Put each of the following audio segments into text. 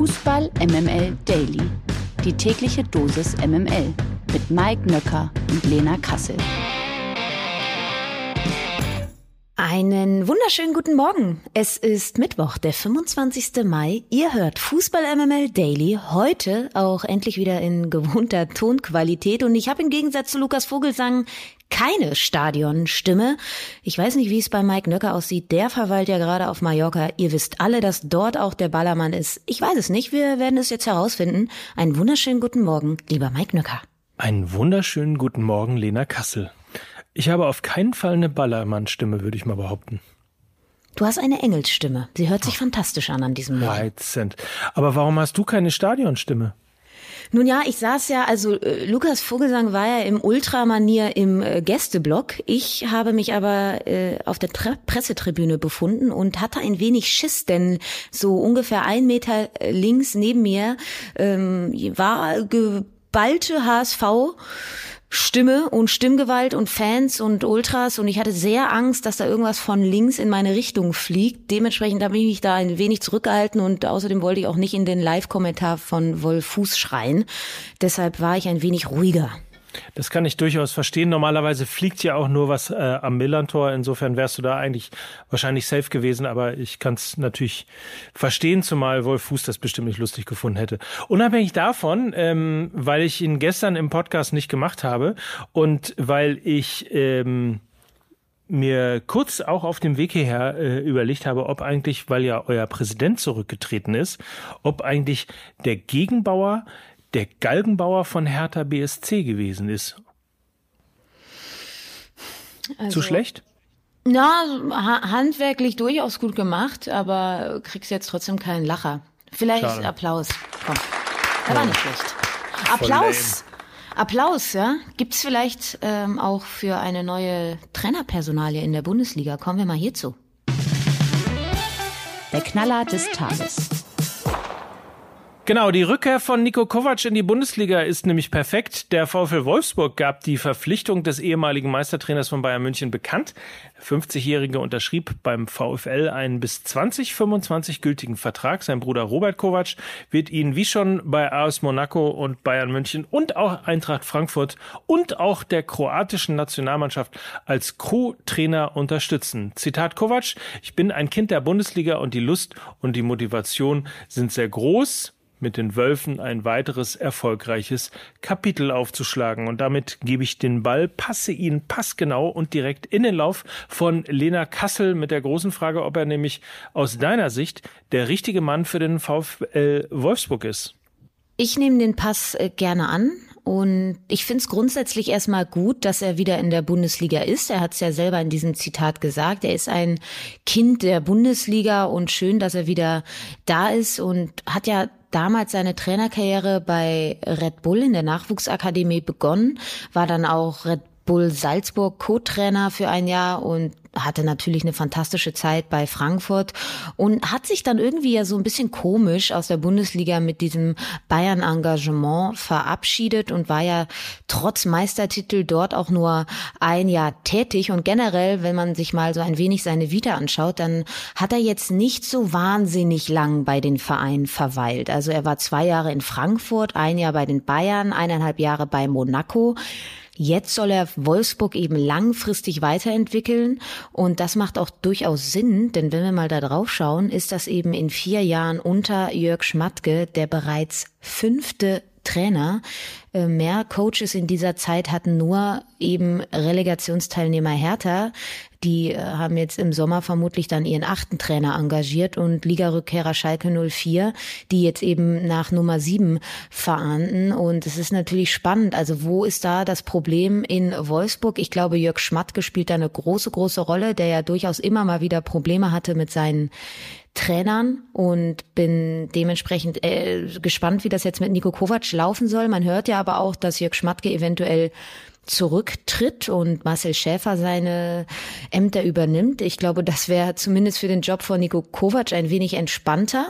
Fußball MML Daily. Die tägliche Dosis MML mit Mike Nöcker und Lena Kassel. Einen wunderschönen guten Morgen. Es ist Mittwoch, der 25. Mai. Ihr hört Fußball MML Daily. Heute auch endlich wieder in gewohnter Tonqualität. Und ich habe im Gegensatz zu Lukas Vogelsang keine Stadionstimme. Ich weiß nicht, wie es bei Mike Nöcker aussieht. Der verweilt ja gerade auf Mallorca. Ihr wisst alle, dass dort auch der Ballermann ist. Ich weiß es nicht. Wir werden es jetzt herausfinden. Einen wunderschönen guten Morgen, lieber Mike Nöcker. Einen wunderschönen guten Morgen, Lena Kassel. Ich habe auf keinen Fall eine Ballermann-Stimme, würde ich mal behaupten. Du hast eine Engelsstimme. Sie hört sich fantastisch an an diesem Morgen. Reizend. Aber warum hast du keine Stadionstimme? Nun ja, ich saß ja, also äh, Lukas Vogelsang war ja im Ultramanier im äh, Gästeblock. Ich habe mich aber äh, auf der Tre Pressetribüne befunden und hatte ein wenig Schiss, denn so ungefähr ein Meter äh, links neben mir ähm, war geballte HSV Stimme und Stimmgewalt und Fans und Ultras und ich hatte sehr Angst, dass da irgendwas von links in meine Richtung fliegt. Dementsprechend habe ich mich da ein wenig zurückgehalten und außerdem wollte ich auch nicht in den Live-Kommentar von Wolf Fuß schreien. Deshalb war ich ein wenig ruhiger. Das kann ich durchaus verstehen. Normalerweise fliegt ja auch nur was äh, am Millantor. Insofern wärst du da eigentlich wahrscheinlich safe gewesen. Aber ich kann es natürlich verstehen, zumal Wolf Fuß das bestimmt nicht lustig gefunden hätte. Unabhängig davon, ähm, weil ich ihn gestern im Podcast nicht gemacht habe und weil ich ähm, mir kurz auch auf dem Weg hierher äh, überlegt habe, ob eigentlich, weil ja euer Präsident zurückgetreten ist, ob eigentlich der Gegenbauer der Galgenbauer von Hertha BSC gewesen ist. Also, Zu schlecht? Na, handwerklich durchaus gut gemacht, aber kriegst jetzt trotzdem keinen Lacher. Vielleicht Schade. Applaus. Komm. Der war nicht schlecht. Applaus. Applaus, ja. Gibt's vielleicht ähm, auch für eine neue Trainerpersonalie in der Bundesliga? Kommen wir mal hierzu. Der Knaller des Tages. Genau, die Rückkehr von Nico Kovac in die Bundesliga ist nämlich perfekt. Der VfL Wolfsburg gab die Verpflichtung des ehemaligen Meistertrainers von Bayern München bekannt. Der 50-Jährige unterschrieb beim VfL einen bis 2025 gültigen Vertrag. Sein Bruder Robert Kovac wird ihn wie schon bei AS Monaco und Bayern München und auch Eintracht Frankfurt und auch der kroatischen Nationalmannschaft als Co-Trainer unterstützen. Zitat Kovac, ich bin ein Kind der Bundesliga und die Lust und die Motivation sind sehr groß mit den Wölfen ein weiteres erfolgreiches Kapitel aufzuschlagen. Und damit gebe ich den Ball, passe ihn passgenau und direkt in den Lauf von Lena Kassel mit der großen Frage, ob er nämlich aus deiner Sicht der richtige Mann für den VfL Wolfsburg ist. Ich nehme den Pass äh, gerne an. Und ich finde es grundsätzlich erstmal gut, dass er wieder in der Bundesliga ist. Er hat es ja selber in diesem Zitat gesagt. Er ist ein Kind der Bundesliga und schön, dass er wieder da ist und hat ja damals seine Trainerkarriere bei Red Bull in der Nachwuchsakademie begonnen, war dann auch Red Bull Salzburg Co-Trainer für ein Jahr und hatte natürlich eine fantastische Zeit bei Frankfurt und hat sich dann irgendwie ja so ein bisschen komisch aus der Bundesliga mit diesem Bayern-Engagement verabschiedet und war ja trotz Meistertitel dort auch nur ein Jahr tätig. Und generell, wenn man sich mal so ein wenig seine Vita anschaut, dann hat er jetzt nicht so wahnsinnig lang bei den Vereinen verweilt. Also er war zwei Jahre in Frankfurt, ein Jahr bei den Bayern, eineinhalb Jahre bei Monaco. Jetzt soll er Wolfsburg eben langfristig weiterentwickeln. Und das macht auch durchaus Sinn, denn wenn wir mal da drauf schauen, ist das eben in vier Jahren unter Jörg Schmatke der bereits fünfte Trainer. Äh, mehr Coaches in dieser Zeit hatten nur eben Relegationsteilnehmer Hertha. Die äh, haben jetzt im Sommer vermutlich dann ihren achten Trainer engagiert und Ligarückkehrer Schalke 04, die jetzt eben nach Nummer sieben verahnden. Und es ist natürlich spannend. Also wo ist da das Problem in Wolfsburg? Ich glaube, Jörg Schmatke spielt da eine große, große Rolle, der ja durchaus immer mal wieder Probleme hatte mit seinen Trainern und bin dementsprechend äh, gespannt, wie das jetzt mit Nico Kovac laufen soll. Man hört ja aber auch, dass Jörg Schmatke eventuell zurücktritt und Marcel Schäfer seine Ämter übernimmt. Ich glaube, das wäre zumindest für den Job von Nico Kovac ein wenig entspannter.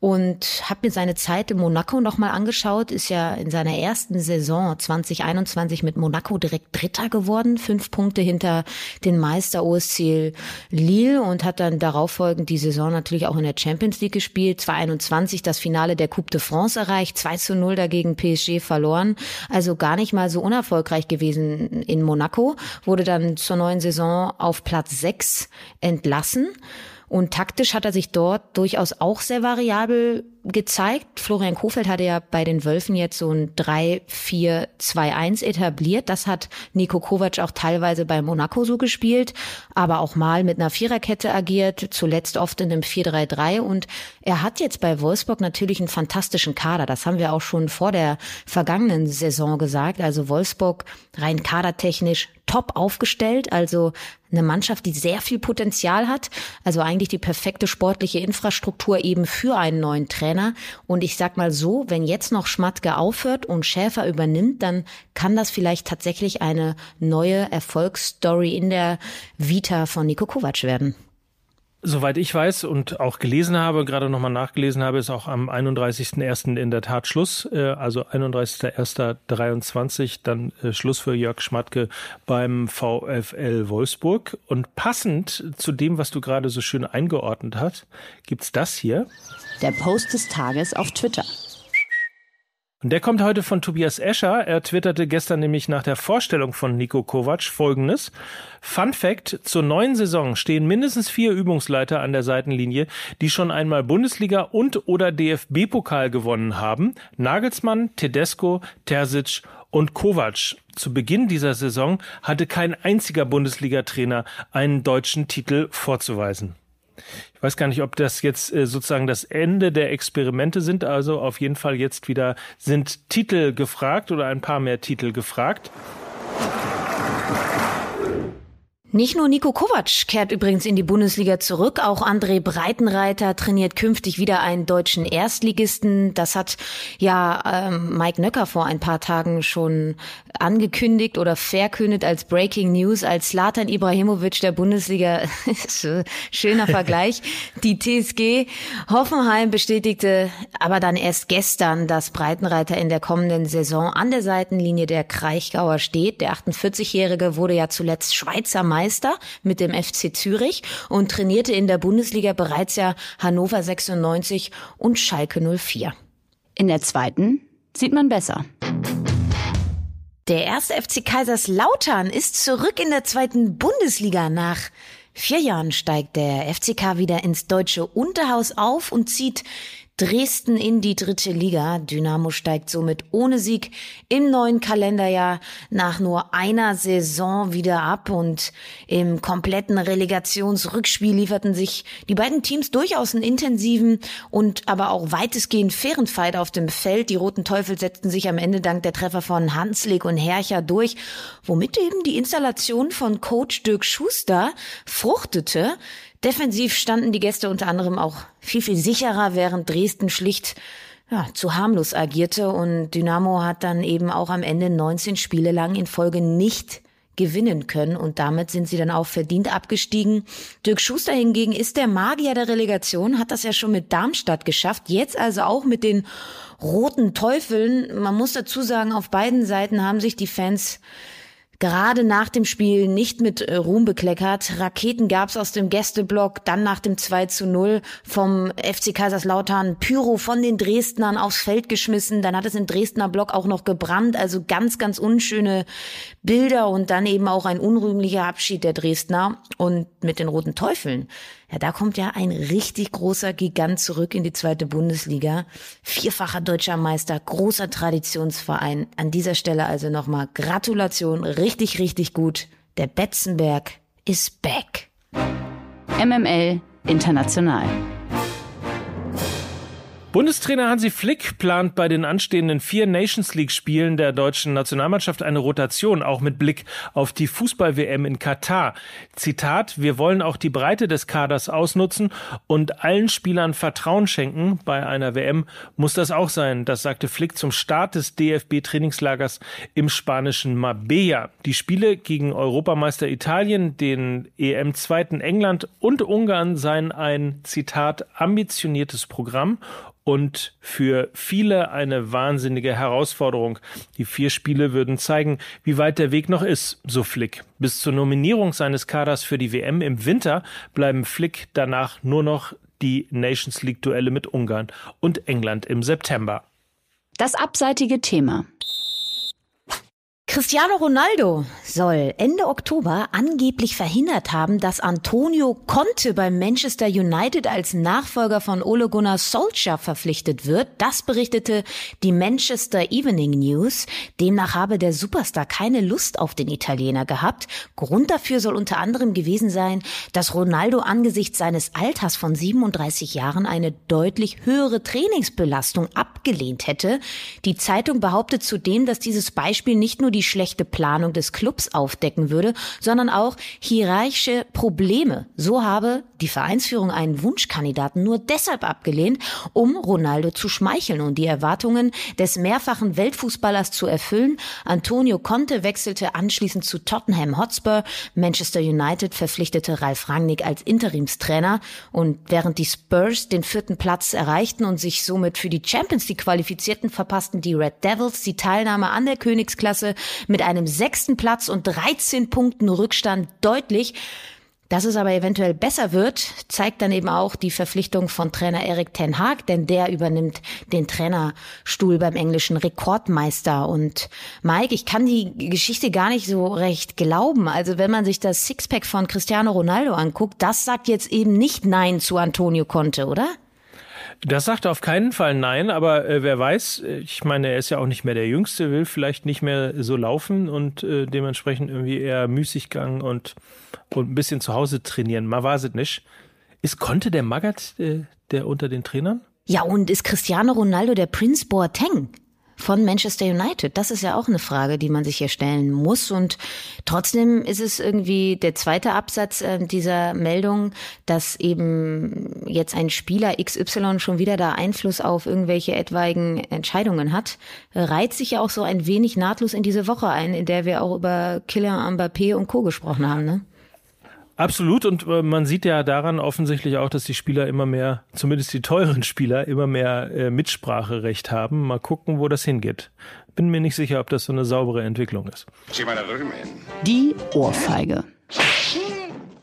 Und habe mir seine Zeit in Monaco nochmal angeschaut. Ist ja in seiner ersten Saison 2021 mit Monaco direkt Dritter geworden. Fünf Punkte hinter den Meister OSC Lille und hat dann darauffolgend die Saison natürlich auch in der Champions League gespielt. 2021 das Finale der Coupe de France erreicht. 2 zu 0 dagegen PSG verloren. Also gar nicht mal so unerfolgreich gewesen gewesen in Monaco, wurde dann zur neuen Saison auf Platz 6 entlassen. Und taktisch hat er sich dort durchaus auch sehr variabel gezeigt. Florian Kofeld hatte ja bei den Wölfen jetzt so ein 3-4-2-1 etabliert. Das hat Nico Kovac auch teilweise bei Monaco so gespielt, aber auch mal mit einer Viererkette agiert, zuletzt oft in einem 4-3-3. Und er hat jetzt bei Wolfsburg natürlich einen fantastischen Kader. Das haben wir auch schon vor der vergangenen Saison gesagt. Also Wolfsburg rein kadertechnisch top aufgestellt, also eine Mannschaft, die sehr viel Potenzial hat, also eigentlich die perfekte sportliche Infrastruktur eben für einen neuen Trainer. Trainer. Und ich sag mal so, wenn jetzt noch Schmatke aufhört und Schäfer übernimmt, dann kann das vielleicht tatsächlich eine neue Erfolgsstory in der Vita von Nico Kovac werden. Soweit ich weiß und auch gelesen habe, gerade nochmal nachgelesen habe, ist auch am 31.01. in der Tat Schluss, äh, also 31.01.23, dann äh, Schluss für Jörg Schmatke beim VfL Wolfsburg. Und passend zu dem, was du gerade so schön eingeordnet hast, gibt's das hier. Der Post des Tages auf Twitter. Und der kommt heute von Tobias Escher. Er twitterte gestern nämlich nach der Vorstellung von Nico Kovac folgendes. Fun Fact, zur neuen Saison stehen mindestens vier Übungsleiter an der Seitenlinie, die schon einmal Bundesliga und oder DFB-Pokal gewonnen haben. Nagelsmann, Tedesco, Terzic und Kovac. Zu Beginn dieser Saison hatte kein einziger Bundesliga-Trainer einen deutschen Titel vorzuweisen. Ich weiß gar nicht, ob das jetzt äh, sozusagen das Ende der Experimente sind. Also auf jeden Fall jetzt wieder sind Titel gefragt oder ein paar mehr Titel gefragt. Nicht nur Nico Kovac kehrt übrigens in die Bundesliga zurück, auch André Breitenreiter trainiert künftig wieder einen deutschen Erstligisten. Das hat ja ähm, Mike Nöcker vor ein paar Tagen schon angekündigt oder verkündet als Breaking News, als Slatan Ibrahimovic der Bundesliga. Schöner Vergleich. Die TSG Hoffenheim bestätigte aber dann erst gestern, dass Breitenreiter in der kommenden Saison an der Seitenlinie der Kraichgauer steht. Der 48-Jährige wurde ja zuletzt Schweizer Meister Meister mit dem FC Zürich und trainierte in der Bundesliga bereits ja Hannover 96 und Schalke 04. In der zweiten sieht man besser. Der erste FC Kaiserslautern ist zurück in der zweiten Bundesliga. Nach vier Jahren steigt der FCK wieder ins deutsche Unterhaus auf und zieht Dresden in die dritte Liga. Dynamo steigt somit ohne Sieg im neuen Kalenderjahr nach nur einer Saison wieder ab und im kompletten Relegationsrückspiel lieferten sich die beiden Teams durchaus einen intensiven und aber auch weitestgehend fairen Fight auf dem Feld. Die Roten Teufel setzten sich am Ende dank der Treffer von Hanslik und Hercher durch, womit eben die Installation von Coach Dirk Schuster fruchtete. Defensiv standen die Gäste unter anderem auch viel, viel sicherer, während Dresden schlicht ja, zu harmlos agierte und Dynamo hat dann eben auch am Ende 19 Spiele lang in Folge nicht gewinnen können und damit sind sie dann auch verdient abgestiegen. Dirk Schuster hingegen ist der Magier der Relegation, hat das ja schon mit Darmstadt geschafft, jetzt also auch mit den roten Teufeln. Man muss dazu sagen, auf beiden Seiten haben sich die Fans gerade nach dem Spiel nicht mit äh, Ruhm bekleckert. Raketen gab's aus dem Gästeblock, dann nach dem 2 zu 0 vom FC Kaiserslautern Pyro von den Dresdnern aufs Feld geschmissen. Dann hat es im Dresdner Block auch noch gebrannt. Also ganz, ganz unschöne Bilder und dann eben auch ein unrühmlicher Abschied der Dresdner. Und mit den Roten Teufeln ja, da kommt ja ein richtig großer Gigant zurück in die zweite Bundesliga. Vierfacher deutscher Meister, großer Traditionsverein. An dieser Stelle also nochmal Gratulation, richtig, richtig gut. Der Betzenberg ist back. MML International. Bundestrainer Hansi Flick plant bei den anstehenden vier Nations League Spielen der deutschen Nationalmannschaft eine Rotation, auch mit Blick auf die Fußball-WM in Katar. Zitat, wir wollen auch die Breite des Kaders ausnutzen und allen Spielern Vertrauen schenken. Bei einer WM muss das auch sein. Das sagte Flick zum Start des DFB-Trainingslagers im spanischen Marbella. Die Spiele gegen Europameister Italien, den EM-Zweiten England und Ungarn seien ein, Zitat, ambitioniertes Programm und für viele eine wahnsinnige Herausforderung. Die vier Spiele würden zeigen, wie weit der Weg noch ist, so Flick. Bis zur Nominierung seines Kaders für die WM im Winter bleiben Flick danach nur noch die Nations League Duelle mit Ungarn und England im September. Das abseitige Thema. Cristiano Ronaldo soll Ende Oktober angeblich verhindert haben, dass Antonio Conte beim Manchester United als Nachfolger von Ole Gunnar Solskjaer verpflichtet wird. Das berichtete die Manchester Evening News. Demnach habe der Superstar keine Lust auf den Italiener gehabt. Grund dafür soll unter anderem gewesen sein, dass Ronaldo angesichts seines Alters von 37 Jahren eine deutlich höhere Trainingsbelastung abgelehnt hätte. Die Zeitung behauptet zudem, dass dieses Beispiel nicht nur die schlechte Planung des Clubs aufdecken würde, sondern auch hierarchische Probleme. So habe die Vereinsführung einen Wunschkandidaten nur deshalb abgelehnt, um Ronaldo zu schmeicheln und die Erwartungen des mehrfachen Weltfußballers zu erfüllen. Antonio Conte wechselte anschließend zu Tottenham Hotspur. Manchester United verpflichtete Ralf Rangnick als Interimstrainer und während die Spurs den vierten Platz erreichten und sich somit für die Champions League qualifizierten, verpassten die Red Devils die Teilnahme an der Königsklasse mit einem sechsten Platz und 13 Punkten Rückstand deutlich. Dass es aber eventuell besser wird, zeigt dann eben auch die Verpflichtung von Trainer Erik Ten Haag, denn der übernimmt den Trainerstuhl beim englischen Rekordmeister. Und Mike, ich kann die Geschichte gar nicht so recht glauben. Also wenn man sich das Sixpack von Cristiano Ronaldo anguckt, das sagt jetzt eben nicht Nein zu Antonio Conte, oder? Das sagt auf keinen Fall nein, aber äh, wer weiß, ich meine, er ist ja auch nicht mehr der Jüngste, will vielleicht nicht mehr so laufen und äh, dementsprechend irgendwie eher Müßiggang und, und ein bisschen zu Hause trainieren. Man weiß es nicht. Ist Conte der Magath, äh, der unter den Trainern? Ja, und ist Cristiano Ronaldo der Prince Boateng? Von Manchester United? Das ist ja auch eine Frage, die man sich hier stellen muss. Und trotzdem ist es irgendwie der zweite Absatz äh, dieser Meldung, dass eben jetzt ein Spieler XY schon wieder da Einfluss auf irgendwelche etwaigen Entscheidungen hat, reiht sich ja auch so ein wenig nahtlos in diese Woche ein, in der wir auch über Kylian Mbappé und Co. gesprochen haben. Ne? Absolut und äh, man sieht ja daran offensichtlich auch, dass die Spieler immer mehr, zumindest die teuren Spieler, immer mehr äh, Mitspracherecht haben. Mal gucken, wo das hingeht. Bin mir nicht sicher, ob das so eine saubere Entwicklung ist. Die Ohrfeige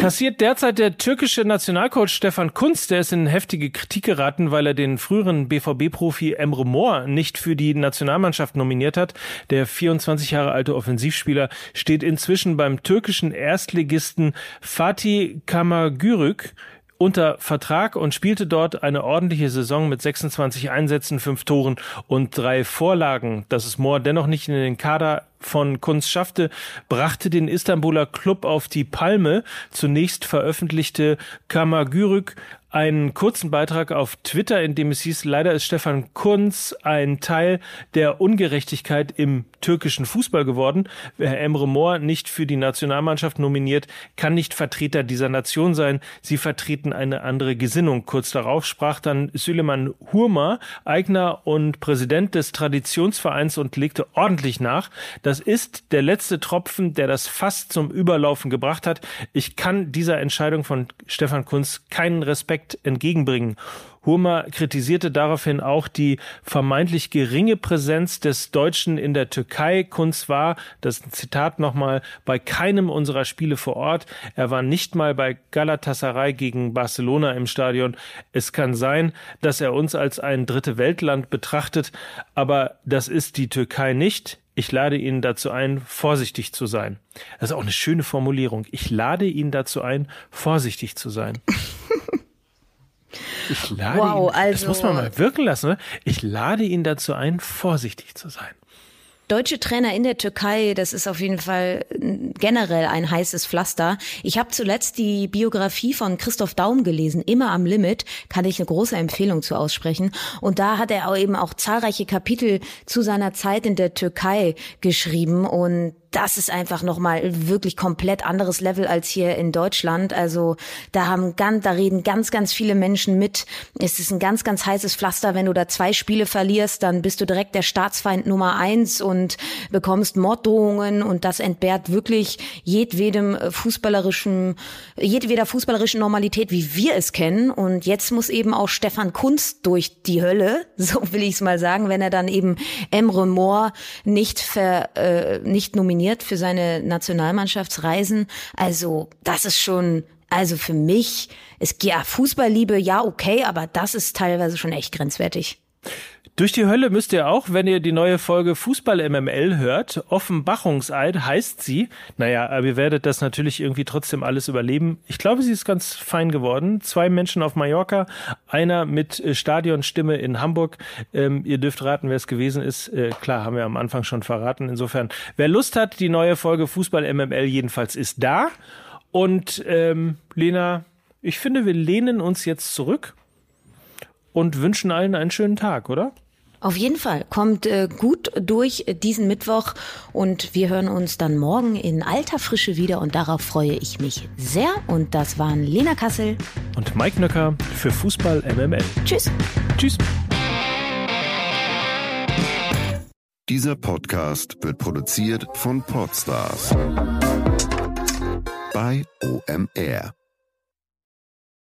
kassiert derzeit der türkische Nationalcoach Stefan Kunz. Der ist in heftige Kritik geraten, weil er den früheren BVB-Profi Emre Mor nicht für die Nationalmannschaft nominiert hat. Der 24 Jahre alte Offensivspieler steht inzwischen beim türkischen Erstligisten Fatih Kamagürük unter Vertrag und spielte dort eine ordentliche Saison mit 26 Einsätzen, fünf Toren und drei Vorlagen. Dass es Mohr dennoch nicht in den Kader von Kunz schaffte, brachte den Istanbuler Club auf die Palme. Zunächst veröffentlichte Kamagürük einen kurzen Beitrag auf Twitter, in dem es hieß, leider ist Stefan Kunz ein Teil der Ungerechtigkeit im türkischen Fußball geworden. Wer Emre Mor nicht für die Nationalmannschaft nominiert, kann nicht Vertreter dieser Nation sein. Sie vertreten eine andere Gesinnung. Kurz darauf sprach dann Süleyman Hurma, Eigner und Präsident des Traditionsvereins und legte ordentlich nach. Das ist der letzte Tropfen, der das fast zum Überlaufen gebracht hat. Ich kann dieser Entscheidung von Stefan Kunz keinen Respekt entgegenbringen. Hurma kritisierte daraufhin auch die vermeintlich geringe Präsenz des Deutschen in der Türkei. Kunz war, das Zitat nochmal, bei keinem unserer Spiele vor Ort. Er war nicht mal bei Galatasaray gegen Barcelona im Stadion. Es kann sein, dass er uns als ein dritte Weltland betrachtet, aber das ist die Türkei nicht. Ich lade ihn dazu ein, vorsichtig zu sein. Das ist auch eine schöne Formulierung. Ich lade ihn dazu ein, vorsichtig zu sein. Ich lade wow, ihn, also, das muss man mal wirken lassen. Ne? Ich lade ihn dazu ein, vorsichtig zu sein. Deutsche Trainer in der Türkei, das ist auf jeden Fall generell ein heißes Pflaster. Ich habe zuletzt die Biografie von Christoph Daum gelesen, immer am Limit, kann ich eine große Empfehlung zu aussprechen. Und da hat er auch eben auch zahlreiche Kapitel zu seiner Zeit in der Türkei geschrieben und das ist einfach nochmal wirklich komplett anderes Level als hier in Deutschland. Also da haben ganz, da reden ganz, ganz viele Menschen mit. Es ist ein ganz, ganz heißes Pflaster. Wenn du da zwei Spiele verlierst, dann bist du direkt der Staatsfeind Nummer eins und bekommst Morddrohungen und das entbehrt wirklich jedwedem fußballerischen, jedweder fußballerischen Normalität, wie wir es kennen. Und jetzt muss eben auch Stefan Kunst durch die Hölle, so will ich es mal sagen, wenn er dann eben Emre Moore nicht ver, äh, nicht nominiert nominiert für seine Nationalmannschaftsreisen. Also das ist schon, also für mich, es ja Fußballliebe, ja okay, aber das ist teilweise schon echt grenzwertig. Durch die Hölle müsst ihr auch, wenn ihr die neue Folge Fußball MML hört. Offenbachungseid heißt sie. Naja, aber ihr werdet das natürlich irgendwie trotzdem alles überleben. Ich glaube, sie ist ganz fein geworden. Zwei Menschen auf Mallorca, einer mit äh, Stadionstimme in Hamburg. Ähm, ihr dürft raten, wer es gewesen ist. Äh, klar, haben wir am Anfang schon verraten. Insofern, wer Lust hat, die neue Folge Fußball MML jedenfalls ist da. Und ähm, Lena, ich finde, wir lehnen uns jetzt zurück und wünschen allen einen schönen Tag, oder? Auf jeden Fall. Kommt äh, gut durch diesen Mittwoch und wir hören uns dann morgen in alter Frische wieder und darauf freue ich mich sehr. Und das waren Lena Kassel und Mike Nöcker für Fußball MML. Tschüss. Tschüss. Dieser Podcast wird produziert von Podstars bei OMR.